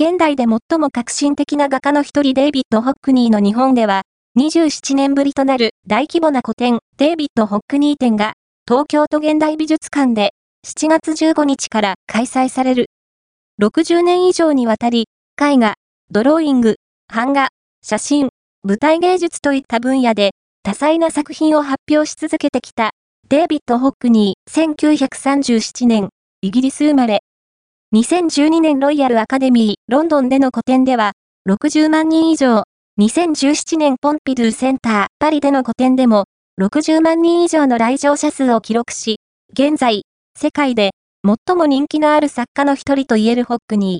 現代で最も革新的な画家の一人デイビッド・ホックニーの日本では、27年ぶりとなる大規模な古典、デイビッド・ホックニー展が、東京都現代美術館で、7月15日から開催される。60年以上にわたり、絵画、ドローイング、版画、写真、舞台芸術といった分野で、多彩な作品を発表し続けてきた、デイビッド・ホックニー、1937年、イギリス生まれ。2012年ロイヤルアカデミー、ロンドンでの個展では、60万人以上、2017年ポンピドゥセンター、パリでの個展でも、60万人以上の来場者数を記録し、現在、世界で最も人気のある作家の一人と言えるホックニー。